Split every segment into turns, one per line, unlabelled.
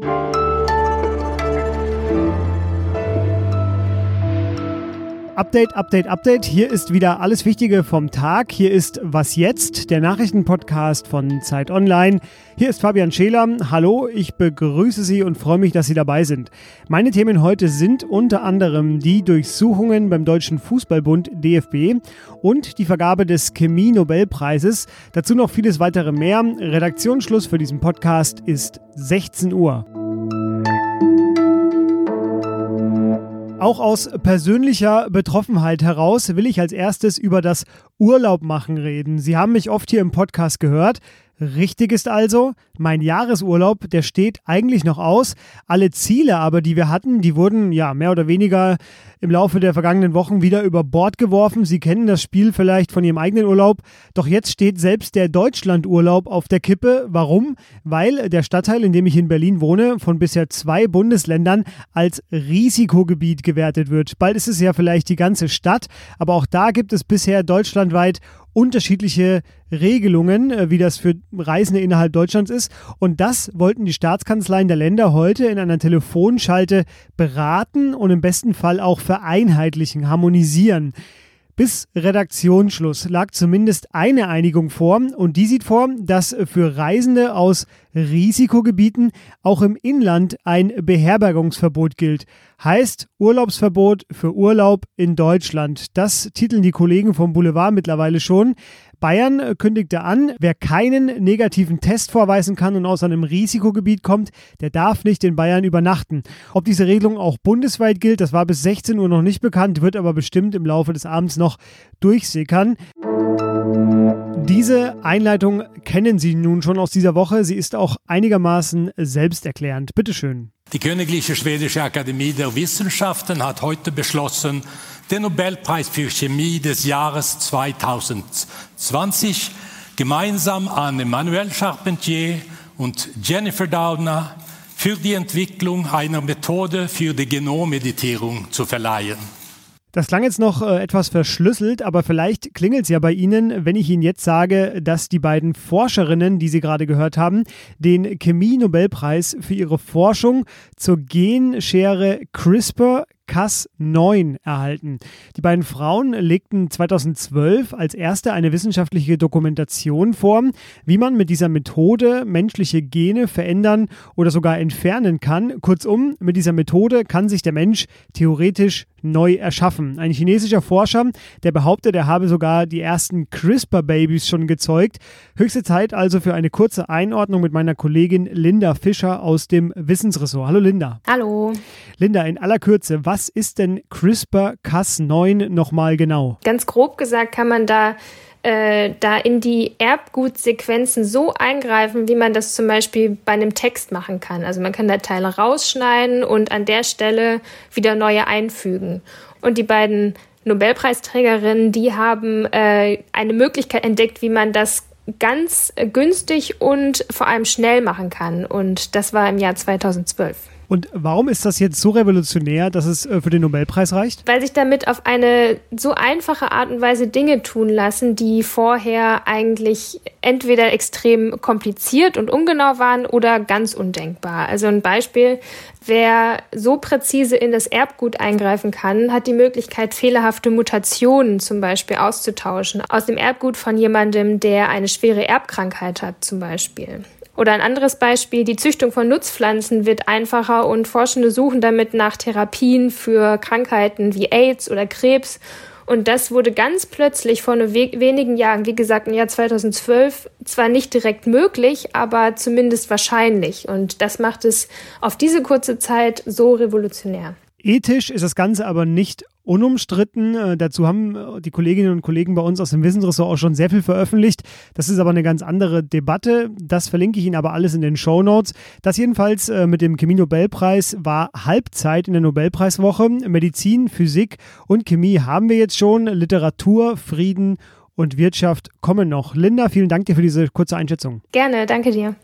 you. Update, Update, Update. Hier ist wieder alles Wichtige vom Tag. Hier ist Was jetzt, der Nachrichtenpodcast von Zeit Online. Hier ist Fabian Scheler. Hallo, ich begrüße Sie und freue mich, dass Sie dabei sind. Meine Themen heute sind unter anderem die Durchsuchungen beim Deutschen Fußballbund DFB und die Vergabe des Chemie-Nobelpreises. Dazu noch vieles weitere mehr. Redaktionsschluss für diesen Podcast ist 16 Uhr. Auch aus persönlicher Betroffenheit heraus will ich als erstes über das Urlaubmachen reden. Sie haben mich oft hier im Podcast gehört. Richtig ist also, mein Jahresurlaub, der steht eigentlich noch aus. Alle Ziele aber, die wir hatten, die wurden ja mehr oder weniger im Laufe der vergangenen Wochen wieder über Bord geworfen. Sie kennen das Spiel vielleicht von Ihrem eigenen Urlaub. Doch jetzt steht selbst der Deutschlandurlaub auf der Kippe. Warum? Weil der Stadtteil, in dem ich in Berlin wohne, von bisher zwei Bundesländern als Risikogebiet gewertet wird. Bald ist es ja vielleicht die ganze Stadt, aber auch da gibt es bisher deutschlandweit unterschiedliche Regelungen, äh, wie das für Reisende innerhalb Deutschlands ist. Und das wollten die Staatskanzleien der Länder heute in einer Telefonschalte beraten und im besten Fall auch vereinheitlichen, harmonisieren. Bis Redaktionsschluss lag zumindest eine Einigung vor und die sieht vor, dass für Reisende aus Risikogebieten auch im Inland ein Beherbergungsverbot gilt. Heißt Urlaubsverbot für Urlaub in Deutschland. Das titeln die Kollegen vom Boulevard mittlerweile schon. Bayern kündigte an, wer keinen negativen Test vorweisen kann und aus einem Risikogebiet kommt, der darf nicht in Bayern übernachten. Ob diese Regelung auch bundesweit gilt, das war bis 16 Uhr noch nicht bekannt, wird aber bestimmt im Laufe des Abends noch durchsickern. Diese Einleitung kennen Sie nun schon aus dieser Woche. Sie ist auch einigermaßen selbsterklärend. Bitteschön.
Die Königliche Schwedische Akademie der Wissenschaften hat heute beschlossen, den Nobelpreis für Chemie des Jahres 2020 gemeinsam an Emmanuel Charpentier und Jennifer Doudna für die Entwicklung einer Methode für die Genommeditierung zu verleihen.
Das klang jetzt noch äh, etwas verschlüsselt, aber vielleicht klingelt es ja bei Ihnen, wenn ich Ihnen jetzt sage, dass die beiden Forscherinnen, die Sie gerade gehört haben, den Chemie-Nobelpreis für ihre Forschung zur Genschere CRISPR Cas9 erhalten. Die beiden Frauen legten 2012 als erste eine wissenschaftliche Dokumentation vor, wie man mit dieser Methode menschliche Gene verändern oder sogar entfernen kann. Kurzum, mit dieser Methode kann sich der Mensch theoretisch neu erschaffen. Ein chinesischer Forscher, der behauptet, er habe sogar die ersten CRISPR-Babys schon gezeugt. Höchste Zeit also für eine kurze Einordnung mit meiner Kollegin Linda Fischer aus dem Wissensressort. Hallo Linda.
Hallo.
Linda, in aller Kürze, was ist denn CRISPR-Cas9 nochmal genau?
Ganz grob gesagt kann man da äh, da in die Erbgutsequenzen so eingreifen, wie man das zum Beispiel bei einem Text machen kann. Also man kann da Teile rausschneiden und an der Stelle wieder neue einfügen. Und die beiden Nobelpreisträgerinnen, die haben äh, eine Möglichkeit entdeckt, wie man das ganz günstig und vor allem schnell machen kann. Und das war im Jahr 2012.
Und warum ist das jetzt so revolutionär, dass es äh, für den Nobelpreis reicht?
Weil sich damit auf eine so einfache Art und Weise Dinge tun lassen, die vorher eigentlich entweder extrem kompliziert und ungenau waren oder ganz undenkbar. Also ein Beispiel, wer so präzise in das Erbgut eingreifen kann, hat die Möglichkeit, fehlerhafte Mutationen zum Beispiel auszutauschen. Aus dem Erbgut von jemandem, der eine schwere Erbkrankheit hat zum Beispiel. Oder ein anderes Beispiel, die Züchtung von Nutzpflanzen wird einfacher und Forschende suchen damit nach Therapien für Krankheiten wie AIDS oder Krebs. Und das wurde ganz plötzlich vor nur wenigen Jahren, wie gesagt im Jahr 2012, zwar nicht direkt möglich, aber zumindest wahrscheinlich. Und das macht es auf diese kurze Zeit so revolutionär.
Ethisch ist das Ganze aber nicht unumstritten. Äh, dazu haben äh, die Kolleginnen und Kollegen bei uns aus dem Wissensressort auch schon sehr viel veröffentlicht. Das ist aber eine ganz andere Debatte. Das verlinke ich Ihnen aber alles in den Show Notes. Das jedenfalls äh, mit dem Chemie-Nobelpreis war Halbzeit in der Nobelpreiswoche. Medizin, Physik und Chemie haben wir jetzt schon. Literatur, Frieden und Wirtschaft kommen noch. Linda, vielen Dank dir für diese kurze Einschätzung.
Gerne, danke dir.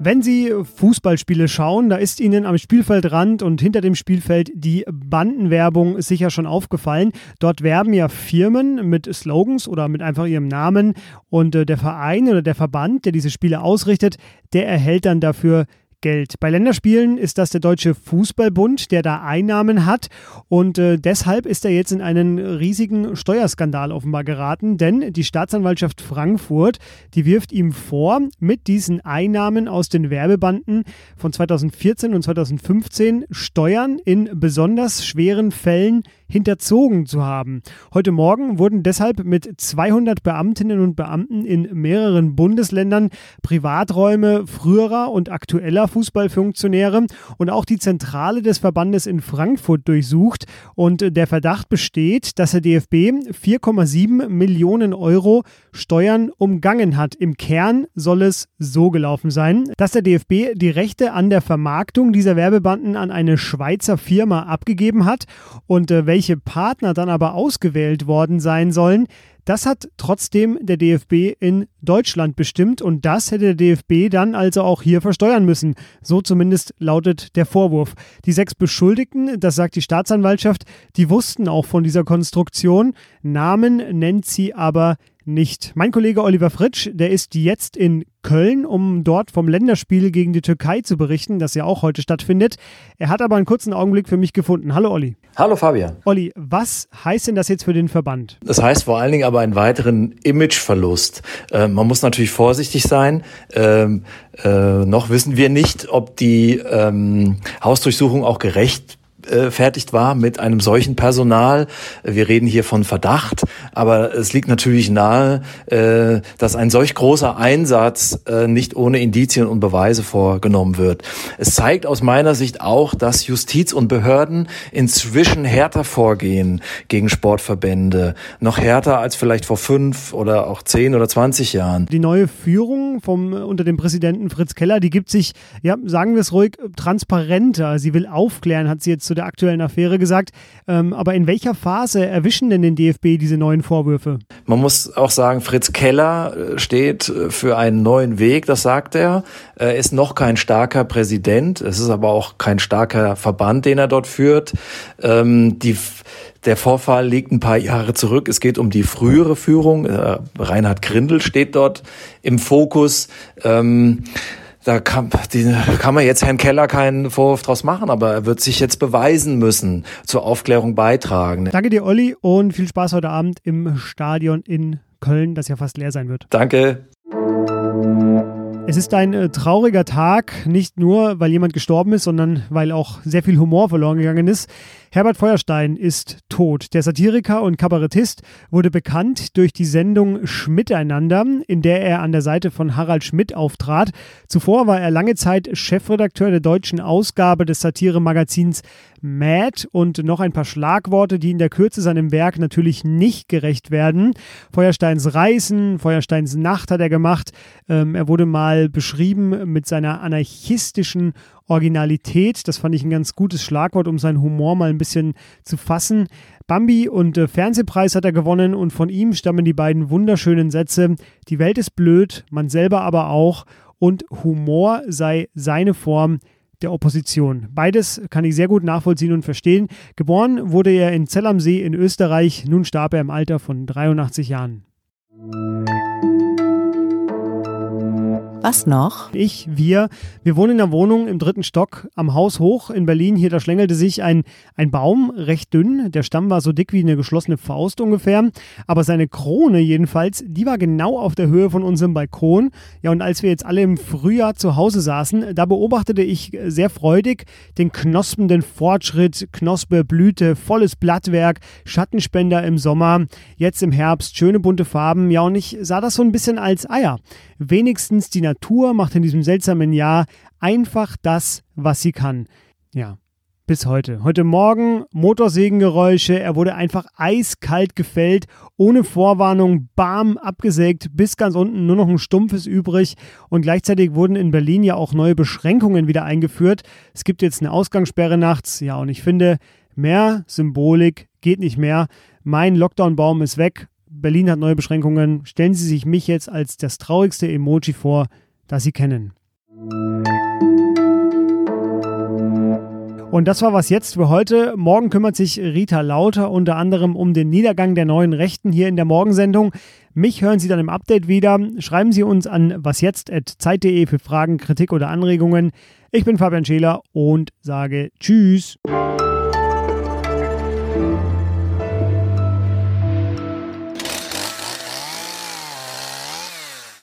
Wenn Sie Fußballspiele schauen, da ist Ihnen am Spielfeldrand und hinter dem Spielfeld die Bandenwerbung sicher schon aufgefallen. Dort werben ja Firmen mit Slogans oder mit einfach ihrem Namen und äh, der Verein oder der Verband, der diese Spiele ausrichtet, der erhält dann dafür Geld. Bei Länderspielen ist das der Deutsche Fußballbund, der da Einnahmen hat und äh, deshalb ist er jetzt in einen riesigen Steuerskandal offenbar geraten, denn die Staatsanwaltschaft Frankfurt, die wirft ihm vor, mit diesen Einnahmen aus den Werbebanden von 2014 und 2015 Steuern in besonders schweren Fällen hinterzogen zu haben. Heute Morgen wurden deshalb mit 200 Beamtinnen und Beamten in mehreren Bundesländern Privaträume früherer und aktueller Fußballfunktionäre und auch die Zentrale des Verbandes in Frankfurt durchsucht. Und der Verdacht besteht, dass der DFB 4,7 Millionen Euro Steuern umgangen hat. Im Kern soll es so gelaufen sein, dass der DFB die Rechte an der Vermarktung dieser Werbebanden an eine Schweizer Firma abgegeben hat und äh, welche Partner dann aber ausgewählt worden sein sollen, das hat trotzdem der DFB in Deutschland bestimmt und das hätte der DFB dann also auch hier versteuern müssen. So zumindest lautet der Vorwurf. Die sechs Beschuldigten, das sagt die Staatsanwaltschaft, die wussten auch von dieser Konstruktion. Namen nennt sie aber nicht. Mein Kollege Oliver Fritsch, der ist jetzt in Köln, um dort vom Länderspiel gegen die Türkei zu berichten, das ja auch heute stattfindet. Er hat aber einen kurzen Augenblick für mich gefunden. Hallo Olli.
Hallo Fabian.
Olli, was heißt denn das jetzt für den Verband?
Das heißt vor allen Dingen aber einen weiteren Imageverlust. Äh, man muss natürlich vorsichtig sein. Ähm, äh, noch wissen wir nicht, ob die ähm, Hausdurchsuchung auch gerecht gerechtfertigt war mit einem solchen Personal. Wir reden hier von Verdacht, aber es liegt natürlich nahe, äh, dass ein solch großer Einsatz äh, nicht ohne Indizien und Beweise vorgenommen wird. Es zeigt aus meiner Sicht auch, dass Justiz und Behörden inzwischen härter vorgehen gegen Sportverbände, noch härter als vielleicht vor fünf oder auch zehn oder zwanzig Jahren.
Die neue Führung vom unter dem Präsidenten Fritz Keller, die gibt sich, ja, sagen wir es ruhig, transparenter. Sie will aufklären, hat sie jetzt zu der aktuellen Affäre gesagt. Ähm, aber in welcher Phase erwischen denn den DFB diese neuen Vorwürfe?
Man muss auch sagen, Fritz Keller äh, steht äh, für einen neuen Weg, das sagt er. Er ist noch kein starker Präsident, es ist aber auch kein starker Verband, den er dort führt. Ähm, die der Vorfall liegt ein paar Jahre zurück. Es geht um die frühere Führung. Äh, Reinhard Grindel steht dort im Fokus. Ähm, da kann, die, kann man jetzt Herrn Keller keinen Vorwurf draus machen, aber er wird sich jetzt beweisen müssen, zur Aufklärung beitragen.
Danke dir, Olli, und viel Spaß heute Abend im Stadion in Köln, das ja fast leer sein wird.
Danke.
Es ist ein äh, trauriger Tag, nicht nur, weil jemand gestorben ist, sondern weil auch sehr viel Humor verloren gegangen ist. Herbert Feuerstein ist tot. Der Satiriker und Kabarettist wurde bekannt durch die Sendung Schmiteinander, in der er an der Seite von Harald Schmidt auftrat. Zuvor war er lange Zeit Chefredakteur der deutschen Ausgabe des Satiremagazins Mad und noch ein paar Schlagworte, die in der Kürze seinem Werk natürlich nicht gerecht werden. Feuersteins Reisen, Feuersteins Nacht hat er gemacht. Ähm, er wurde mal beschrieben mit seiner anarchistischen Originalität. Das fand ich ein ganz gutes Schlagwort, um seinen Humor mal ein bisschen zu fassen. Bambi und äh, Fernsehpreis hat er gewonnen und von ihm stammen die beiden wunderschönen Sätze: Die Welt ist blöd, man selber aber auch und Humor sei seine Form der Opposition. Beides kann ich sehr gut nachvollziehen und verstehen. Geboren wurde er in Zell am See in Österreich, nun starb er im Alter von 83 Jahren.
Was noch?
Ich, wir, wir wohnen in einer Wohnung im dritten Stock am Haus hoch in Berlin. Hier, da schlängelte sich ein, ein Baum, recht dünn. Der Stamm war so dick wie eine geschlossene Faust ungefähr. Aber seine Krone jedenfalls, die war genau auf der Höhe von unserem Balkon. Ja, und als wir jetzt alle im Frühjahr zu Hause saßen, da beobachtete ich sehr freudig den knospenden Fortschritt, Knospe, Blüte, volles Blattwerk, Schattenspender im Sommer, jetzt im Herbst, schöne bunte Farben. Ja, und ich sah das so ein bisschen als Eier. Wenigstens die Natur macht in diesem seltsamen Jahr einfach das, was sie kann. Ja, bis heute. Heute Morgen Motorsägengeräusche, er wurde einfach eiskalt gefällt, ohne Vorwarnung, bam, abgesägt, bis ganz unten nur noch ein Stumpfes übrig und gleichzeitig wurden in Berlin ja auch neue Beschränkungen wieder eingeführt. Es gibt jetzt eine Ausgangssperre nachts, ja, und ich finde, mehr Symbolik geht nicht mehr. Mein Lockdown-Baum ist weg Berlin hat neue Beschränkungen. Stellen Sie sich mich jetzt als das traurigste Emoji vor, das Sie kennen. Und das war was jetzt für heute. Morgen kümmert sich Rita Lauter unter anderem um den Niedergang der neuen Rechten hier in der Morgensendung. Mich hören Sie dann im Update wieder. Schreiben Sie uns an wasjetzt.zeit.de für Fragen, Kritik oder Anregungen. Ich bin Fabian Scheler und sage Tschüss.